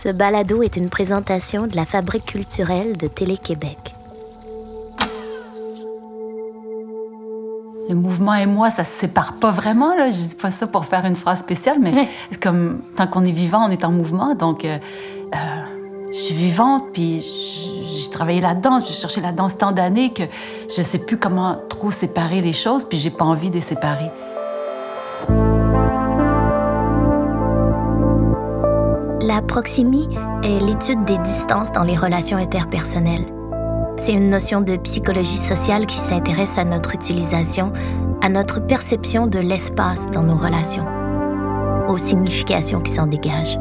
Ce balado est une présentation de la Fabrique culturelle de Télé-Québec. Le mouvement et moi, ça se sépare pas vraiment. Là. Je dis pas ça pour faire une phrase spéciale, mais comme tant qu'on est vivant, on est en mouvement. Donc, euh, euh, je suis vivante, puis j'ai travaillé la danse, j'ai cherché la danse tant d'années que je sais plus comment trop séparer les choses, puis j'ai pas envie de les séparer. La proximie est l'étude des distances dans les relations interpersonnelles. C'est une notion de psychologie sociale qui s'intéresse à notre utilisation, à notre perception de l'espace dans nos relations, aux significations qui s'en dégagent.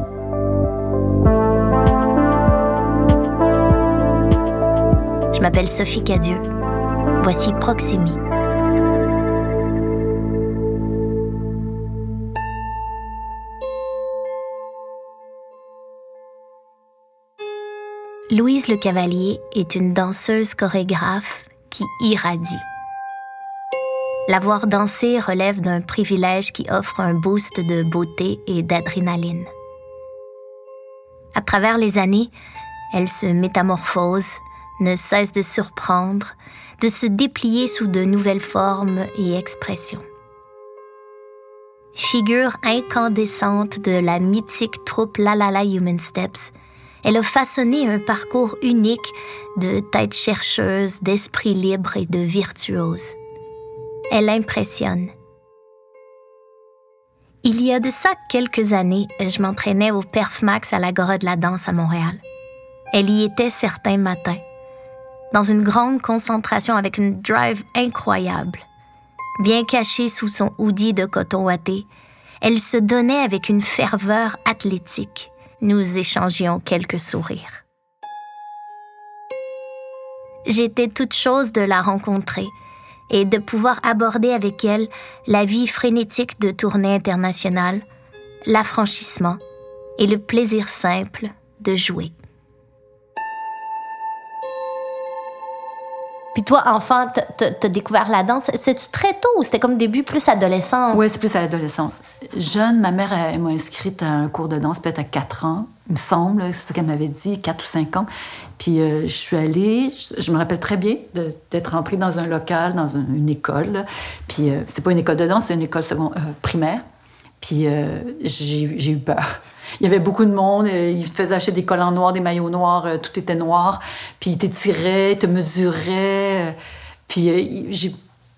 Je m'appelle Sophie Cadieux. Voici Proximie. Louise Le Cavalier est une danseuse chorégraphe qui irradie. La voir danser relève d'un privilège qui offre un boost de beauté et d'adrénaline. À travers les années, elle se métamorphose, ne cesse de surprendre, de se déplier sous de nouvelles formes et expressions. Figure incandescente de la mythique troupe La La Human Steps, elle a façonné un parcours unique de tête chercheuse, d'esprit libre et de virtuose. Elle impressionne. Il y a de ça quelques années, je m'entraînais au Perfmax à l'Agora de la danse à Montréal. Elle y était certains matins, dans une grande concentration avec une drive incroyable. Bien cachée sous son hoodie de coton ouaté, elle se donnait avec une ferveur athlétique nous échangions quelques sourires. J'étais toute chose de la rencontrer et de pouvoir aborder avec elle la vie frénétique de tournée internationale, l'affranchissement et le plaisir simple de jouer. Puis toi, enfant, t'as découvert la danse. C'est-tu très tôt ou c'était comme début plus adolescence? Oui, c'est plus à l'adolescence. Jeune, ma mère m'a inscrite à un cours de danse peut-être à 4 ans, il me semble, c'est ce qu'elle m'avait dit, 4 ou 5 ans. Puis euh, je suis allée, je, me rappelle très bien d'être entrée dans un local, dans une, école. Puis euh, c'était pas une école de danse, c'était une école euh, primaire. Puis j'ai eu peur. Il y avait beaucoup de monde. Euh, ils te faisaient acheter des collants noirs, des maillots noirs, euh, tout était noir. Puis ils t'étiraient, ils te mesuraient. Puis j'ai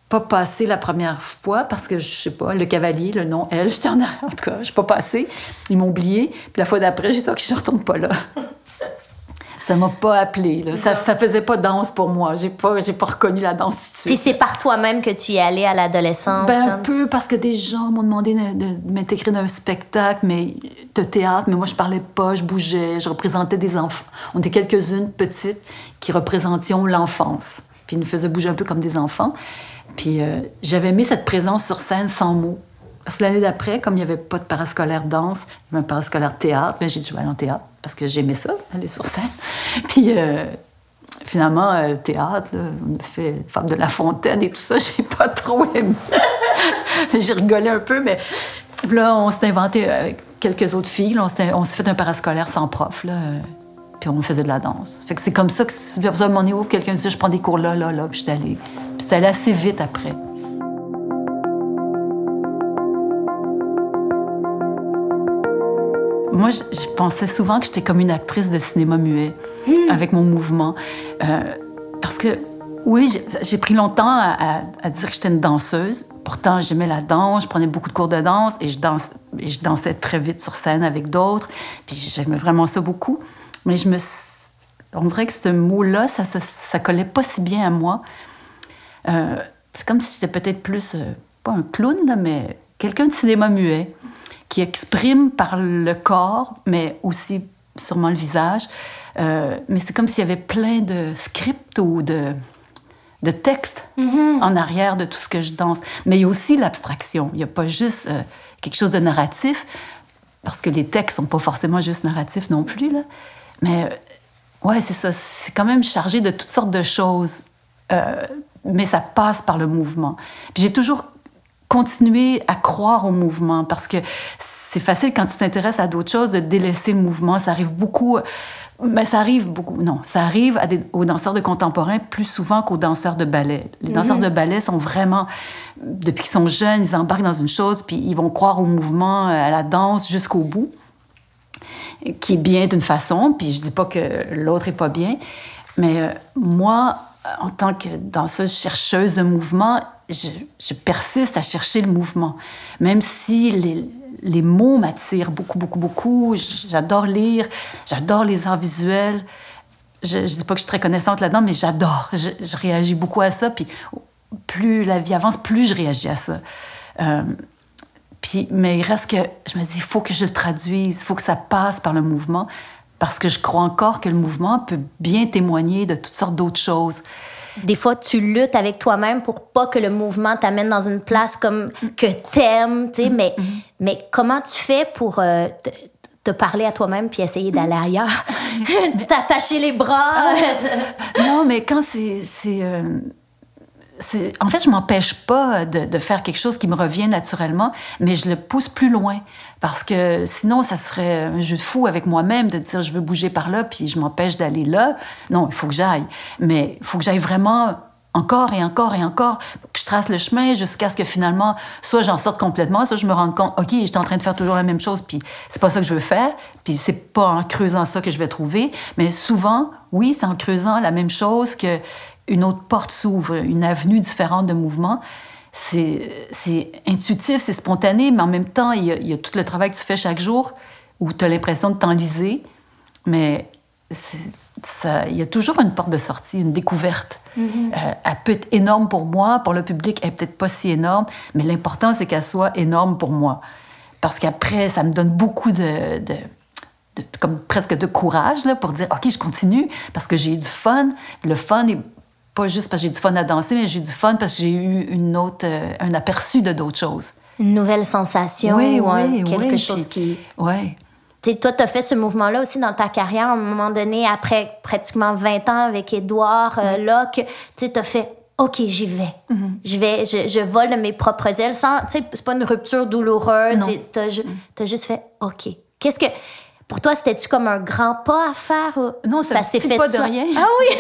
pas passé la première fois parce que, je sais pas, le cavalier, le nom, elle, j'étais en En tout cas, j'ai pas passé. Ils m'ont oublié. Puis la fois d'après, j'ai dit, OK, je retourne pas là ça m'a pas appelé. Ça, ça faisait pas danse pour moi. J'ai pas, j'ai pas reconnu la danse tout de suite. Puis c'est par toi-même que tu y allais à l'adolescence? Ben, un peu, parce que des gens m'ont demandé de, m'intégrer dans un spectacle mais, de théâtre, mais moi, je parlais pas, je bougeais, je représentais des enfants. On était quelques-unes petites qui représentions l'enfance. Puis ils nous faisaient bouger un peu comme des enfants. Puis euh, j'avais mis cette présence sur scène sans mots. Parce que l'année d'après, comme il n'y avait pas de parascolaire danse, il y avait un parascolaire théâtre, ben j'ai dit, je vais aller en théâtre parce que j'aimais ça, aller sur scène. Puis euh, finalement, euh, le théâtre, on a fait Femme de la Fontaine et tout ça, j'ai pas trop aimé. j'ai rigolé un peu, mais là, on s'est inventé avec quelques autres filles, on s'est fait un parascolaire sans prof, là, puis on faisait de la danse. Fait que c'est comme ça que, à mon niveau, quelqu'un disait, je prends des cours là, là, là, puis j'étais allée. Puis c'était allé assez vite après. Moi, je, pensais souvent que j'étais comme une actrice de cinéma muet hmm. avec mon mouvement. Euh, parce que, oui, j'ai pris longtemps à, dire que j'étais une danseuse. Pourtant, j'aimais la danse, je prenais beaucoup de cours de danse et je, danse, et je dansais très vite sur scène avec d'autres. Puis j'aimais vraiment ça beaucoup. Mais je me on dirait que ce mot-là, ça, ça, collait pas si bien à moi. Euh, c'est comme si j'étais peut-être plus, euh, pas un clown, là, mais quelqu'un de cinéma muet qui exprime par le corps, mais aussi sûrement le visage. Euh, mais c'est comme s'il y avait plein de scripts ou de, de textes mm-hmm. en arrière de tout ce que je danse. Mais il y a aussi l'abstraction. Il n'y a pas juste euh, quelque chose de narratif, parce que les textes sont pas forcément juste narratifs non plus. Là. Mais euh, ouais, c'est ça. C'est quand même chargé de toutes sortes de choses. mais ça passe par le mouvement. J'ai toujours continuer à croire au mouvement parce que c'est facile quand tu t'intéresses à d'autres choses de délaisser le mouvement. Ça arrive beaucoup. Mais ça arrive beaucoup. Non, ça arrive à des, aux danseurs de contemporain plus souvent qu'aux danseurs de ballet. Les danseurs Mhm. de ballet sont vraiment, depuis qu'ils sont jeunes, ils embarquent dans une chose, puis ils vont croire au mouvement, euh, à la danse jusqu'au bout, qui est bien d'une façon. Puis je dis pas que l'autre est pas bien, mais euh, moi, en tant que danseuse chercheuse de mouvement, je, persiste à chercher le mouvement, même si les, les mots m'attirent beaucoup, beaucoup, beaucoup. J'adore lire, j'adore les arts visuels. Je ne dis pas que je suis très connaissante là-dedans, mais j'adore. Je, je réagis beaucoup à ça. Puis plus la vie avance, plus je réagis à ça. Euh, puis, mais il reste que je me dis, il faut que je le traduise, il faut que ça passe par le mouvement, parce que je crois encore que le mouvement peut bien témoigner de toutes sortes d'autres choses. Des fois, tu luttes avec toi-même pour pas que le mouvement t'amène dans une place comme que t'aimes, tu sais, mais, mais comment tu fais pour euh, te, te parler à toi-même puis essayer d'aller ailleurs? T'attacher les bras? Non, mais quand c'est. c'est, euh, c'est- en fait, je m'empêche pas de, de faire quelque chose qui me revient naturellement, mais je le pousse plus loin. Parce que sinon, ça serait un jeu de fou avec moi-même de dire je veux bouger par là, puis je m'empêche d'aller là. Non, il faut que j'aille. Mais il faut que j'aille vraiment encore et encore et encore, que je trace le chemin jusqu'à ce que finalement, soit j'en sorte complètement, soit je me rends compte, OK, j'étais en train de faire toujours la même chose, puis c'est pas ça que je veux faire, puis c'est pas en creusant ça que je vais trouver. Mais souvent, oui, c'est en creusant la même chose que une autre porte s'ouvre, une avenue différente de mouvement. C'est intuitif, c'est spontané, mais en même temps, il y, a, il y a tout le travail que tu fais chaque jour où tu as l'impression de t'enliser, mais ça- il y a toujours une porte de sortie, une découverte. Euh, elle peut être énorme pour moi, pour le public, elle peut-être pas si énorme, mais l'important, c'est qu'elle soit énorme pour moi. Parce qu'après, ça me donne beaucoup de- comme presque de courage là, pour dire, OK, je continue parce que j'ai eu du fun. Le fun est pas juste parce que j'ai du fun à danser, mais j'ai du fun parce que j'ai eu une autre, euh, un aperçu de d'autres choses. Une nouvelle sensation Oui, ou oui, quelque oui, chose puis- qui... Ouais. Tu sais, toi, tu as fait ce mouvement-là aussi dans ta carrière, à un moment donné, après pratiquement 20 ans avec Édouard euh, Locke. Tu as fait OK, j'y vais. Mm-hmm. Je vais, je, je vole mes propres ailes sans. Tu sais, c'est pas une rupture douloureuse. T'as ju- t'as juste fait OK. Qu'est-ce que. Pour toi, c'était-tu comme un grand pas à faire? Non, c'est un s'est fait pas de rien. Ah oui!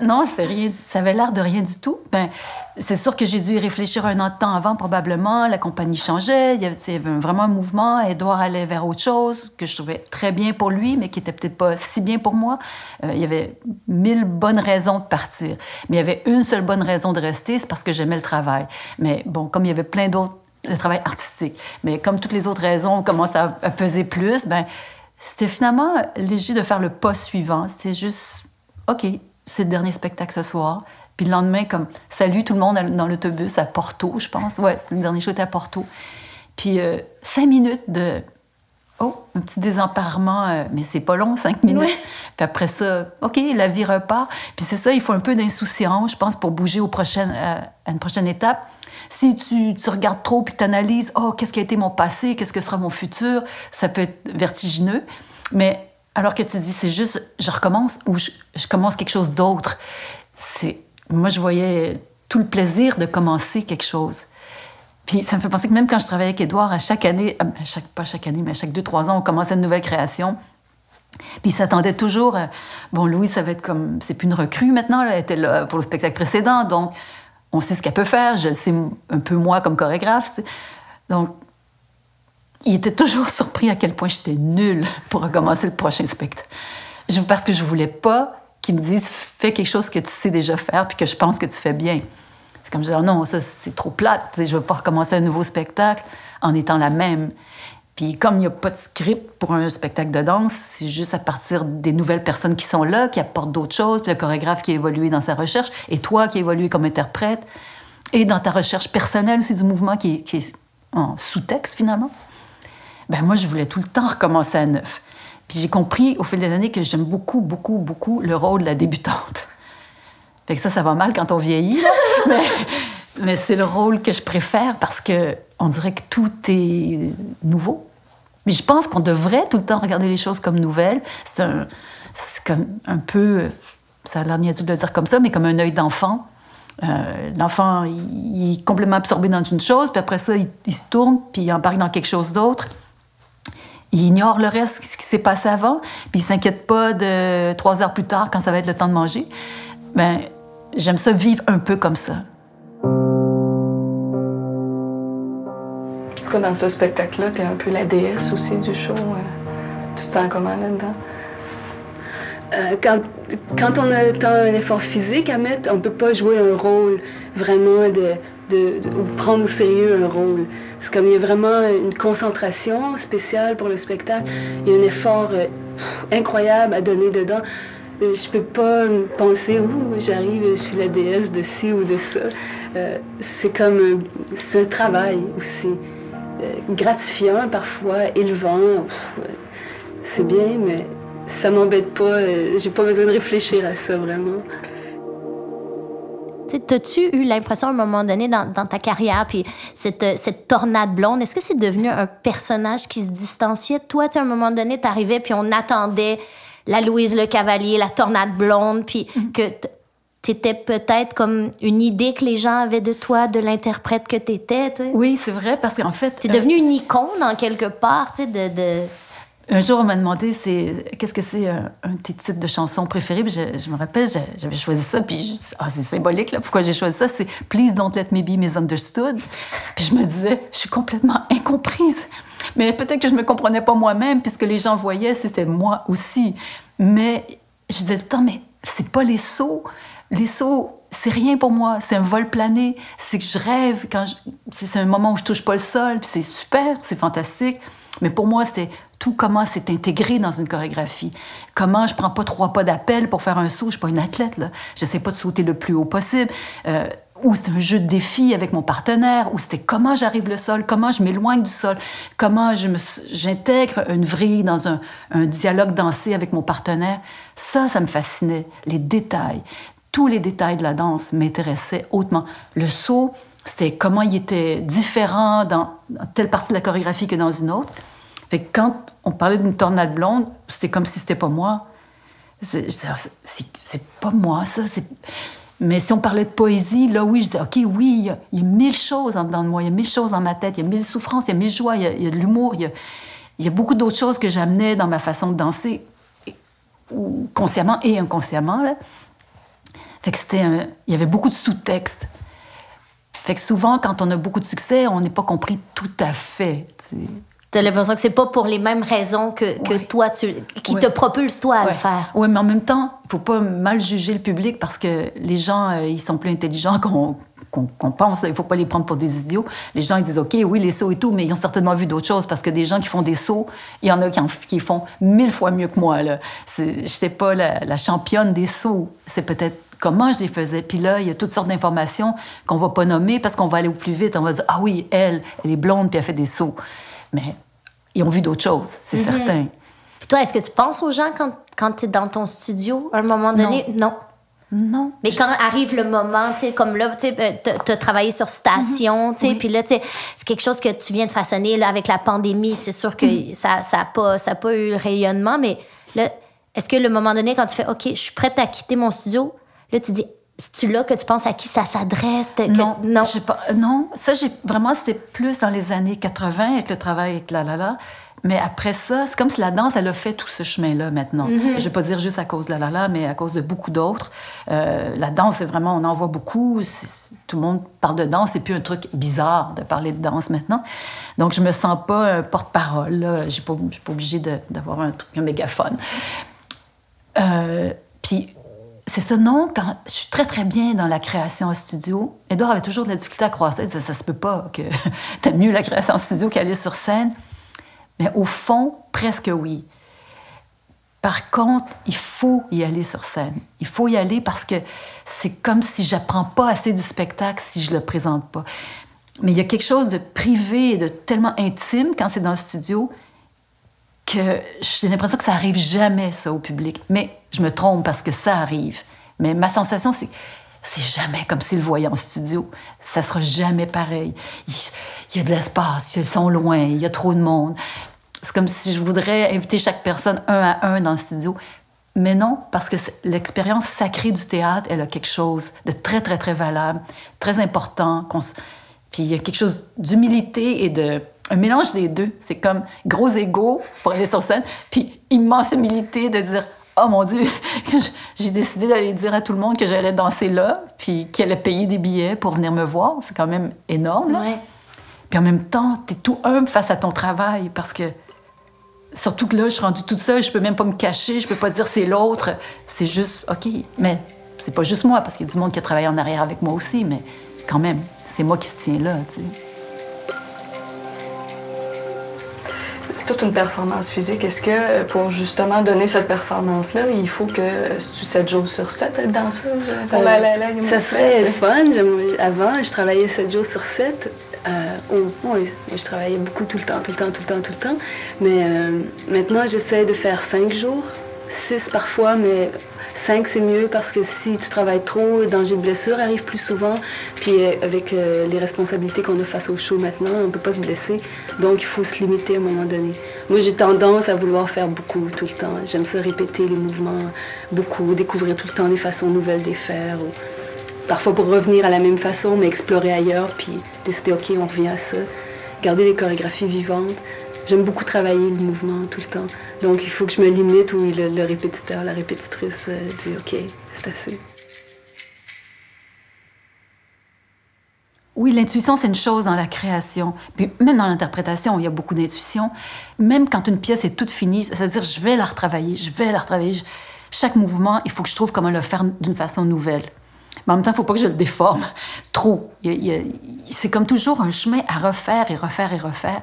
Non, c'est rien. Ça avait l'air de rien du tout. Ben, c'est sûr que j'ai dû y réfléchir un an de temps avant, probablement. La compagnie changeait. Il y avait, tu sais, il y avait vraiment un mouvement. Edouard allait vers autre chose que je trouvais très bien pour lui, mais qui était peut-être pas si bien pour moi. Euh, il y avait mille bonnes raisons de partir. Mais il y avait une seule bonne raison de rester, c'est parce que j'aimais le travail. Mais bon, comme il y avait plein d'autres le travail artistique. Mais comme toutes les autres raisons commencent à, à peser plus, ben c'était finalement léger de faire le pas suivant. C'était juste, OK, c'est le dernier spectacle ce soir. Puis le lendemain, comme, salut tout le monde dans l'autobus à Porto, je pense. Ouais, c'est le dernier show était à Porto. Puis euh, cinq minutes de, oh, un petit désemparement, euh, mais c'est pas long, cinq minutes. Ouais. Puis après ça, OK, la vie repart. Puis c'est ça, il faut un peu d'insouciance, je pense, pour bouger au prochain, euh, à une prochaine étape. Si tu, regardes trop puis tu analyses, oh, qu'est-ce qui a été mon passé, qu'est-ce que sera mon futur, ça peut être vertigineux. Mais alors que tu dis, c'est juste, je recommence ou je, commence quelque chose d'autre. C'est, moi, je voyais tout le plaisir de commencer quelque chose. Puis ça me fait penser que même quand je travaillais avec Édouard, à chaque année, à chaque, pas chaque année, mais à chaque deux, trois ans, on commençait une nouvelle création. Puis il s'attendait toujours. bon, Louis, ça va être comme. C'est plus une recrue maintenant, là, elle était là pour le spectacle précédent, donc on sait ce qu'elle peut faire. Je sais un peu moi comme chorégraphe. Donc, il était toujours surpris à quel point j'étais nulle pour recommencer le prochain spectacle. Je- parce que je voulais pas qu'il me dise fais quelque chose que tu sais déjà faire puis que je pense que tu fais bien. C'est comme je disais, non, ça c'est trop plate. Je veux pas recommencer un nouveau spectacle en étant la même. Puis comme il n'y a pas de script pour un spectacle de danse, c'est juste à partir des nouvelles personnes qui sont là, qui apportent d'autres choses, le chorégraphe qui a évolué dans sa recherche, et toi qui as évolué comme interprète, et dans ta recherche personnelle aussi du mouvement qui est, en sous-texte finalement. Ben moi, je voulais tout le temps recommencer à neuf. Puis j'ai compris au fil des années que j'aime beaucoup, beaucoup, beaucoup le rôle de la débutante. Fait que ça, ça va mal quand on vieillit, mais c'est le rôle que je préfère parce que on dirait que tout est nouveau. Mais je pense qu'on devrait tout le temps regarder les choses comme nouvelles. C'est un, peu, ça a l'air niaiseux de le dire comme ça, mais comme un œil d'enfant. Euh, L'enfant, il, est complètement absorbé dans une chose, puis après ça, il, il se tourne, puis il embarque dans quelque chose d'autre. il ignore le reste, ce qui s'est passé avant, puis il s'inquiète pas de trois heures plus tard quand ça va être le temps de manger. Ben, j'aime ça vivre un peu comme ça. Dans ce spectacle-là, tu es un peu la déesse aussi du show. Euh, tu te sens comment là-dedans? Euh, quand, quand, on a tant un effort physique à mettre, on ne peut pas jouer un rôle vraiment de, de, ou prendre au sérieux un rôle. C'est comme il y a vraiment une concentration spéciale pour le spectacle. Il y a un effort euh, incroyable à donner dedans. Je peux pas penser, ouh, j'arrive, je suis la déesse de ci ou de ça. C'est comme, c'est un travail aussi. Euh, gratifiant parfois, élevant. C'est bien, mais ça m'embête pas. J'ai pas besoin de réfléchir à ça vraiment. T'as-tu eu l'impression à un moment donné dans, ta carrière, puis cette, cette tornade blonde, est-ce que c'est devenu un personnage qui se distanciait toi? à un moment donné, t'arrivais, puis on attendait la Louise Le Cavalier, la tornade blonde, puis mm-hmm. que t'étais peut-être comme une idée que les gens avaient de toi, de l'interprète que t'étais. Oui, c'est vrai, parce qu'en fait... T'es devenue une icône, en quelque part, tu sais, de... de un jour, on m'a demandé c'est qu'est-ce que c'est un, de tes titres de chansons préférés? je, me rappelle, j'avais choisi ça, puis ah, c'est symbolique, là. Pourquoi j'ai choisi ça? C'est Please don't let me be misunderstood. Puis je me disais, je suis complètement incomprise. Mais peut-être que je me comprenais pas moi-même, puisque les gens voyaient, c'était moi aussi. Mais je disais tout le temps, mais c'est pas les sauts. Les sauts, c'est rien pour moi. C'est un vol plané. C'est que je rêve. Quand C'est un moment où je touche pas le sol, c'est super, c'est fantastique. Mais pour moi, c'est tout comment c'est intégré dans une chorégraphie. Comment je prends pas trois pas d'appel pour faire un saut. Je suis pas une athlète, là. J'essaie pas de sauter le plus haut possible. Euh, ou c'est un jeu de défi avec mon partenaire, ou c'était comment j'arrive le sol, comment je m'éloigne du sol, comment j'intègre une vrille dans un, dialogue dansé avec mon partenaire. Ça, ça me fascinait. Les détails. Tous les détails de la danse m'intéressaient hautement. Le saut, c'était comment il était différent dans telle partie de la chorégraphie que dans une autre. Fait quand on parlait d'une tornade blonde, c'était comme si c'était pas moi. C'est pas moi, ça. Mais si on parlait de poésie, là, oui, je disais, OK, oui, il y, a, mille choses en dedans de moi, il y a mille choses dans ma tête, il y a mille souffrances, il y a mille joies, il y a, de l'humour, il, y a, beaucoup d'autres choses que j'amenais dans ma façon de danser, consciemment et inconsciemment. Là. Fait que c'était il y avait beaucoup de sous-textes. Fait que souvent, quand on a beaucoup de succès, on n'est pas compris tout à fait. T'as l'impression que c'est pas pour les mêmes raisons que, que toi, tu, qui te propulse toi à le faire. Oui, mais en même temps, il faut pas mal juger le public parce que les gens, euh, ils sont plus intelligents qu'on pense. Il faut pas les prendre pour des idiots. Les gens, ils disent, OK, oui, les sauts et tout, mais ils ont certainement vu d'autres choses parce que des gens qui font des sauts, il y en a qui, qui font mille fois mieux que moi. Là. Je sais pas la, la championne des sauts. C'est peut-être comment je les faisais. Puis là, il y a toutes sortes d'informations qu'on va pas nommer parce qu'on va aller au plus vite. On va dire, ah oui, elle, elle est blonde puis elle fait des sauts. Mais ils ont vu d'autres choses, c'est mhm. certain. Puis toi, est-ce que tu penses aux gens quand, quand tu es dans ton studio à un moment donné? Non. non. Mais quand arrive le moment, tu sais, comme là, tu as euh, travaillé sur station, tu sais, puis là, tu sais, c'est quelque chose que tu viens de façonner là, avec la pandémie. C'est sûr que mhm. ça n'a ça pas, ça pas eu le rayonnement, mais là, est-ce que le moment donné, quand tu fais OK, je suis prête à quitter mon studio, là, tu dis c'est-tu là que tu penses à qui ça s'adresse? Non, non. Pas, non, ça, j'ai vraiment, c'était plus dans les années 80 avec le travail avec La La La. Mais après ça, c'est comme si la danse, elle a fait tout ce chemin-là maintenant. Mm-hmm. Je ne vais pas dire juste à cause de La La La, mais à cause de beaucoup d'autres. Euh, la danse, c'est vraiment, on en voit beaucoup. Tout le monde parle de danse. C'est plus un truc bizarre de parler de danse maintenant. Donc, je me sens pas un porte-parole. Je ne suis pas obligée d'avoir un truc, un mégaphone. Euh, puis c'est ça, non, quand je suis très, très bien dans la création en studio. Edouard avait toujours de la difficulté à croire ça. ça, ça se peut pas que t'aimes mieux la création en studio qu'aller sur scène. Mais au fond, presque oui. Par contre, il faut y aller sur scène. Il faut y aller parce que c'est comme si j'apprends pas assez du spectacle si je le présente pas. Mais il y a quelque chose de privé et de tellement intime quand c'est dans le studio j'ai l'impression que ça arrive jamais, ça, au public. Mais je me trompe parce que ça arrive. Mais ma sensation, c'est c'est jamais comme s'ils le voyaient en studio. Ça sera jamais pareil. Il, y a de l'espace, ils sont loin, il y a trop de monde. C'est comme si je voudrais inviter chaque personne un à un dans le studio. Mais non, parce que l'expérience sacrée du théâtre, elle a quelque chose de très, très, très valable, très important. Puis il y a quelque chose d'humilité et de un mélange des deux. C'est comme gros ego pour aller sur scène, puis immense humilité de dire Oh mon Dieu, j'ai décidé d'aller dire à tout le monde que j'allais danser là, puis qu'elle allait payer des billets pour venir me voir. C'est quand même énorme. Ouais. Puis en même temps, tu es tout humble face à ton travail parce que, surtout que là, je suis rendue toute seule, je peux même pas me cacher, je peux pas dire c'est l'autre. C'est juste, OK, mais c'est pas juste moi parce qu'il y a du monde qui a travaillé en arrière avec moi aussi, mais quand même, c'est moi qui se tiens là, tu sais. C'est toute une performance physique. Est-ce que euh, pour justement donner cette performance-là, il faut que euh, tu 7 jours sur 7 être danseuse euh, pour la, la, la Ça serait le fun. Avant, je travaillais 7 jours sur 7. Euh, oh, oui, je travaillais beaucoup tout le temps, tout le temps, tout le temps, tout le temps. Mais euh, maintenant, j'essaie de faire 5 jours, 6 parfois, mais 5 c'est mieux parce que si tu travailles trop, le danger de blessure arrive plus souvent. Puis euh, avec euh, les responsabilités qu'on a face au show maintenant, on ne peut pas se blesser. Donc il faut se limiter à un moment donné. Moi, j'ai tendance à vouloir faire beaucoup tout le temps. J'aime ça répéter les mouvements beaucoup, découvrir tout le temps des façons nouvelles de faire. parfois pour revenir à la même façon, mais explorer ailleurs, puis décider, OK, on revient à ça. Garder les chorégraphies vivantes. J'aime beaucoup travailler le mouvement tout le temps. Donc, il faut que je me limite où le, répétiteur, la répétitrice euh, dit, OK, c'est assez. Oui, l'intuition, c'est une chose dans la création. Puis même dans l'interprétation, il y a beaucoup d'intuition. Même quand une pièce est toute finie, c'est-à-dire, je vais la retravailler, je vais la retravailler. Chaque mouvement, il faut que je trouve comment le faire d'une façon nouvelle. Mais en même temps, il ne faut pas que je le déforme trop. C'est comme toujours un chemin à refaire et refaire et refaire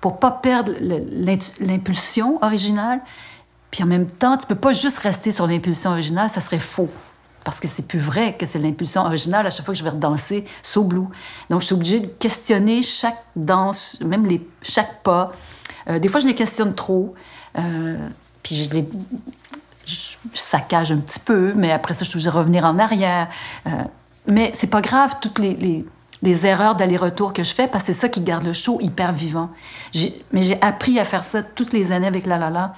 pour pas perdre l'impulsion originale. Puis en même temps, tu peux pas juste rester sur l'impulsion originale, ça serait faux. Parce que c'est plus vrai que c'est l'impulsion originale à chaque fois que je vais redanser So Blue. Donc, je suis obligée de questionner chaque danse, même les, chaque pas. Euh, des fois, je les questionne trop. Euh, puis je les je, saccage un petit peu, mais après ça, je suis obligée de revenir en arrière. Euh, mais c'est pas grave, toutes les- les erreurs d'aller-retour que je fais, parce que c'est ça qui garde le show hyper vivant. Mais j'ai appris à faire ça toutes les années avec La La La.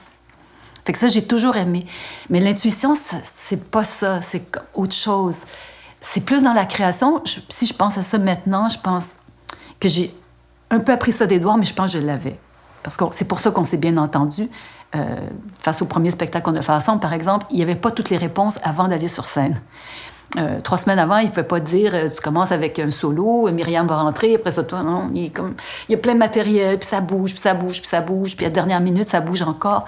Fait que ça, j'ai toujours aimé. Mais l'intuition, c'est pas ça, c'est autre chose. C'est plus dans la création. Si je pense à ça maintenant, je pense que j'ai un peu appris ça d'Edouard, mais je pense que je l'avais. Parce que c'est pour ça qu'on s'est bien entendu. Euh, face au premier spectacle qu'on a fait ensemble, par exemple, il n'y avait pas toutes les réponses avant d'aller sur scène. Euh, trois semaines avant, il ne pouvait pas dire euh, tu commences avec un solo, euh, Myriam va rentrer, après ça, toi, non. Il, y a plein de matériel, puis ça bouge, puis ça bouge, puis ça bouge, puis à la dernière minute, ça bouge encore.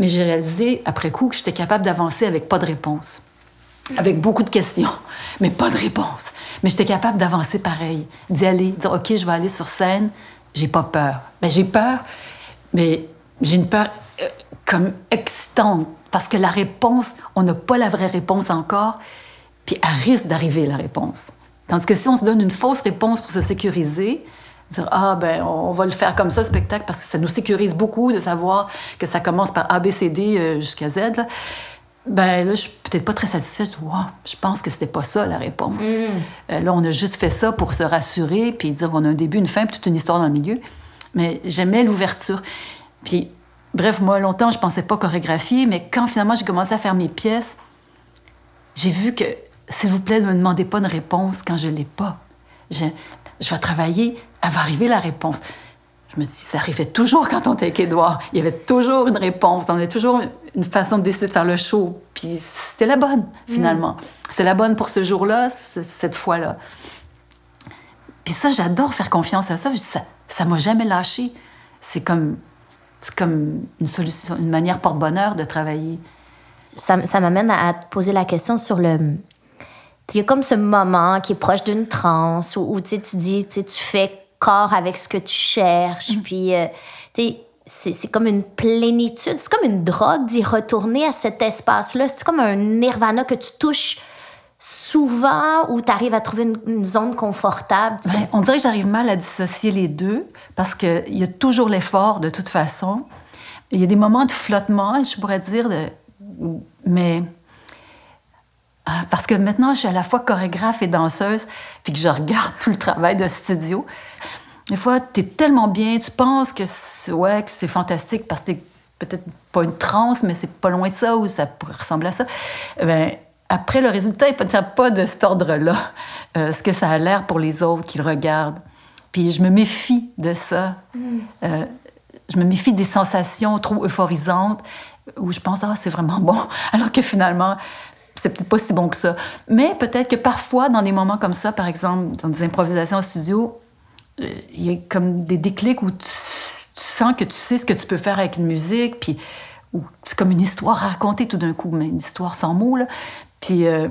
Mais j'ai réalisé après coup que j'étais capable d'avancer avec pas de réponse. Avec beaucoup de questions, mais pas de réponse. Mais j'étais capable d'avancer pareil, d'y aller, dire OK, je vais aller sur scène, j'ai pas peur. Ben, j'ai peur, mais j'ai une peur comme excitante parce que la réponse, on n'a pas la vraie réponse encore, puis elle risque d'arriver la réponse. Tandis que si on se donne une fausse réponse pour se sécuriser, dire ah ben on va le faire comme ça le spectacle parce que ça nous sécurise beaucoup de savoir que ça commence par A B C D euh, jusqu'à Z là. Ben là, je suis peut-être pas très satisfaite. Je dis, Wow, je pense que c'était pas ça la réponse. Euh, là, on a juste fait ça pour se rassurer, puis dire qu'on a un début, une fin, puis toute une histoire dans le milieu. Mais j'aimais l'ouverture. Puis, bref, moi, longtemps, je pensais pas chorégraphier, mais quand finalement j'ai commencé à faire mes pièces, j'ai vu que, s'il vous plaît, ne me demandez pas une réponse quand je l'ai pas. Je, je vais travailler, elle va arriver la réponse. Je me dis, ça arrivait toujours quand on était avec Édouard. Il y avait toujours une réponse. On avait toujours une façon de décider de faire le show. Puis c'était la bonne, finalement. C'était la bonne pour ce jour-là, cette fois-là. Puis ça, j'adore faire confiance à ça. Ça m'a jamais lâché. C'est comme, comme une solution, une manière porte-bonheur de travailler. ça, ça m'amène à, à te poser la question sur le. Il y a comme ce moment qui est proche d'une transe où, où, tu dis, tu fais corps avec ce que tu cherches, puis euh, c'est c'est comme une plénitude, c'est comme une drogue d'y retourner à cet espace-là. C'est comme un nirvana que tu touches souvent où tu arrives à trouver une, une zone confortable. Ben, on dirait que j'arrive mal à dissocier les deux parce qu'il y a toujours l'effort de toute façon. Il y a des moments de flottement, je pourrais dire, de... mais parce que maintenant, je suis à la fois chorégraphe et danseuse, puis que je regarde tout le travail de studio. Des fois, tu es tellement bien, tu penses que c'est ouais, fantastique parce que t'es peut-être pas une transe, mais c'est pas loin de ça ou ça pourrait ressembler à ça. Eh Ben, après, le résultat n'est peut-être pas de cet ordre-là. Euh, ce que ça a l'air pour les autres qui le regardent. Puis je me méfie de ça. Euh, je me méfie des sensations trop euphorisantes où je pense, ah, c'est vraiment bon, alors que finalement, c'est peut-être pas si bon que ça. Mais peut-être que parfois, dans des moments comme ça, par exemple, dans des improvisations au studio, euh, il y a comme des déclics où tu, sens que tu sais ce que tu peux faire avec une musique, puis c'est comme une histoire à raconter tout d'un coup, mais une histoire sans mots, là. Puis euh,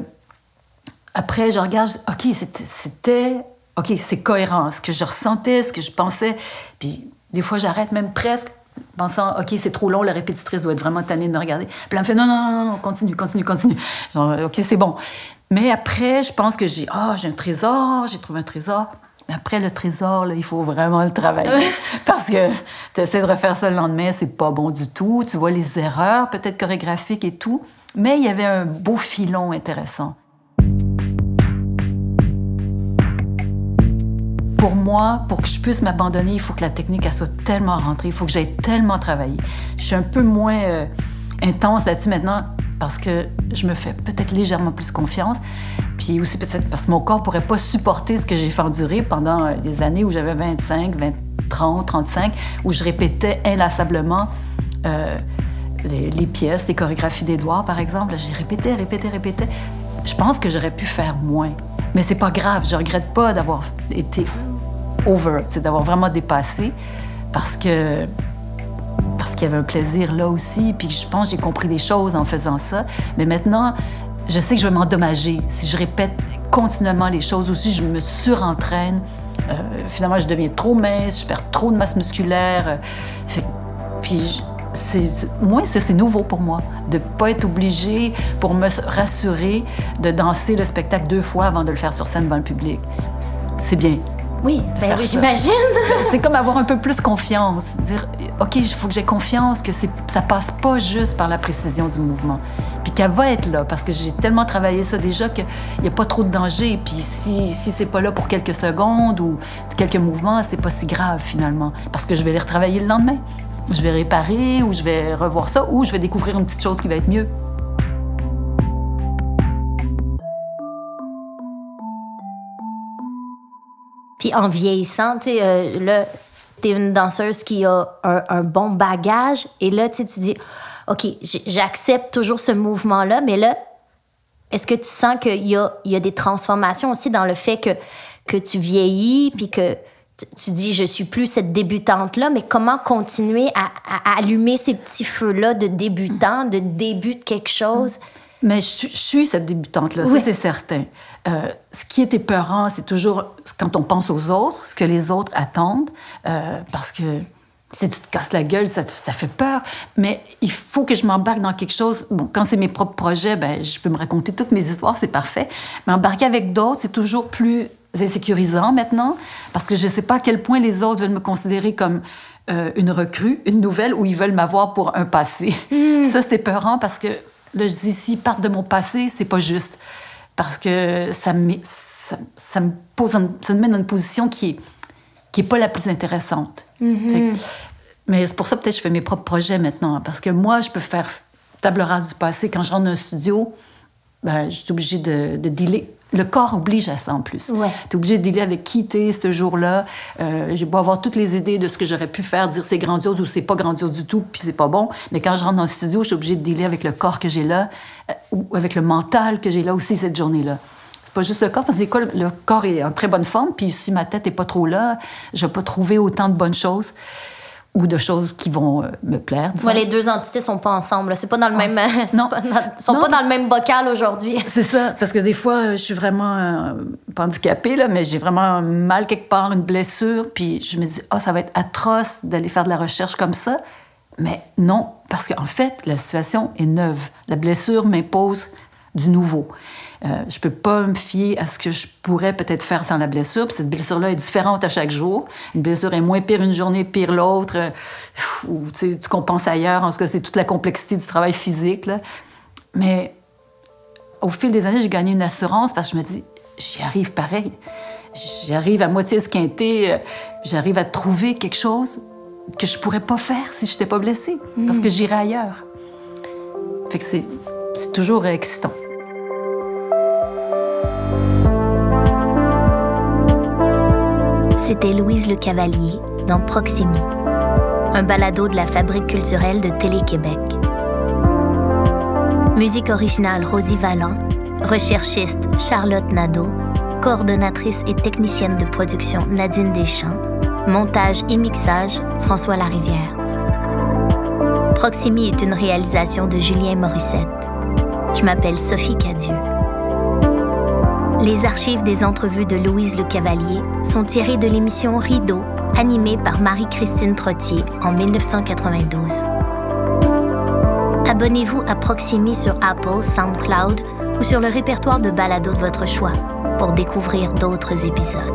après, je regarde, OK, c'était... OK, c'est cohérent, ce que je ressentais, ce que je pensais. Puis des fois, j'arrête même presque pensant, OK, c'est trop long, la répétitrice doit être vraiment tannée de me regarder. Puis elle me fait, non, non, non, non, continue, continue, continue. Genre, OK, c'est bon. Mais après, je pense que j'ai, ah, j'ai un trésor, j'ai trouvé un trésor. Mais après, le trésor, là, il faut vraiment le travailler. Parce que tu essaies de refaire ça le lendemain, c'est pas bon du tout. Tu vois les erreurs, peut-être chorégraphiques et tout. Mais il y avait un beau filon intéressant. Pour moi, pour que je puisse m'abandonner, il faut que la technique elle soit tellement rentrée, il faut que j'aille tellement travailler. Je suis un peu moins euh, intense là-dessus maintenant parce que je me fais peut-être légèrement plus confiance. Puis aussi peut-être parce que mon corps pourrait pas supporter ce que j'ai fait endurer pendant euh, des années où j'avais 25, 20, 30, 35, où je répétais inlassablement euh, les, les, pièces, les chorégraphies d'Edouard, par exemple. J'ai répété, répété, répété. Je pense que j'aurais pu faire moins. Mais c'est pas grave, je regrette pas d'avoir été over, c'est d'avoir vraiment dépassé parce que parce qu'il y avait un plaisir là aussi, puis je pense j'ai compris des choses en faisant ça. Mais maintenant, je sais que je vais m'endommager si je répète continuellement les choses ou si je me surentraîne. Euh, finalement, je deviens trop mince, je perds trop de masse musculaire. Euh, puis, c'est, moi, c'est nouveau pour moi de ne pas être obligé, pour me rassurer, de danser le spectacle deux fois avant de le faire sur scène devant le public. C'est bien. Oui, ben, j'imagine. c'est comme avoir un peu plus confiance. Dire, OK, il faut que j'ai confiance que ça passe pas juste par la précision du mouvement. Puis qu'elle va être là, parce que j'ai tellement travaillé ça déjà qu'il n'y a pas trop de danger. Puis si, si c'est pas là pour quelques secondes ou quelques mouvements, c'est pas si grave finalement. Parce que je vais les retravailler le lendemain. Je vais réparer ou je vais revoir ça ou je vais découvrir une petite chose qui va être mieux. Puis en vieillissant, tu sais, euh, là, t'es une danseuse qui a un, bon bagage. Et là, tu dis, OK, j'accepte toujours ce mouvement-là, mais là, est-ce que tu sens qu'il y a, y a des transformations aussi dans le fait que, que tu vieillis, puis que tu dis, je suis plus cette débutante-là, mais comment continuer à, allumer ces petits feux-là de débutant, de début de quelque chose? Mais je, suis cette débutante-là, ça c'est certain. Euh, ce qui est épeurant, c'est toujours quand on pense aux autres, ce que les autres attendent, euh, parce que si tu te casses la gueule, ça, ça, fait peur. Mais il faut que je m'embarque dans quelque chose. Bon, quand c'est mes propres projets, ben, je peux me raconter toutes mes histoires, c'est parfait. Mais embarquer avec d'autres, c'est toujours plus insécurisant maintenant, parce que je ne sais pas à quel point les autres veulent me considérer comme euh, une recrue, une nouvelle, ou ils veulent m'avoir pour un passé. Hmm. Ça, c'est peurant parce que là, je dis, s'ils partent de mon passé, c'est pas juste parce que ça me, ça, me, pose ça me met dans une position qui est, qui est pas la plus intéressante. Mm-hmm. mais c'est pour ça peut-être que je fais mes propres projets maintenant, parce que moi, je peux faire table rase du passé. Quand je rentre dans un studio, ben, je suis obligée de, de dealer. Le corps oblige à ça en plus. Ouais. Tu es obligé de dealer avec qui tu ce jour-là. Euh, j'ai beau avoir toutes les idées de ce que j'aurais pu faire, dire c'est grandiose ou c'est pas grandiose du tout, puis c'est pas bon. Mais quand je rentre dans le studio, je suis obligée de dealer avec le corps que j'ai là, euh, ou avec le mental que j'ai là aussi cette journée-là. C'est pas juste le corps, parce que le corps est en très bonne forme, puis si ma tête est pas trop là, je vais pas trouver autant de bonnes choses ou de choses qui vont euh, me plaire. Ouais, les deux entités sont pas ensemble. C'est pas dans le ah. même. non. Pas sont pas dans le même bocal aujourd'hui. C'est ça, parce que des fois, je suis vraiment euh, pas handicapée là, mais j'ai vraiment mal quelque part, une blessure, puis je me dis, oh, ça va être atroce d'aller faire de la recherche comme ça. Mais non, parce qu'en fait, la situation est neuve. La blessure m'impose du nouveau. Euh, je peux pas me fier à ce que je pourrais peut-être faire sans la blessure. Puis cette blessure-là est différente à chaque jour. Une blessure est moins pire une journée, pire l'autre. Euh, ou tu compenses ailleurs. En tout cas, c'est toute la complexité du travail physique. Là. Mais au fil des années, j'ai gagné une assurance parce que je me dis, j'y arrive pareil. J'arrive à moitié esquinté. Euh, j'arrive à trouver quelque chose que je pourrais pas faire si je n'étais pas blessée. Parce que j'irai ailleurs. Fait que c'est toujours excitant. C'était Louise Le Cavalier dans Proximi, un balado de la Fabrique culturelle de Télé-Québec. Musique originale Rosie Vallant, recherchiste Charlotte Nadeau, coordonnatrice et technicienne de production Nadine Deschamps, montage et mixage François Larivière. Proximi est une réalisation de Julien Morissette. Je m'appelle Sophie Cadieux. Les archives des entrevues de Louise Le Cavalier sont tirées de l'émission Rideau, animée par Marie-Christine Trottier en 1992. Abonnez-vous à Proximi sur Apple, SoundCloud ou sur le répertoire de balado de votre choix pour découvrir d'autres épisodes.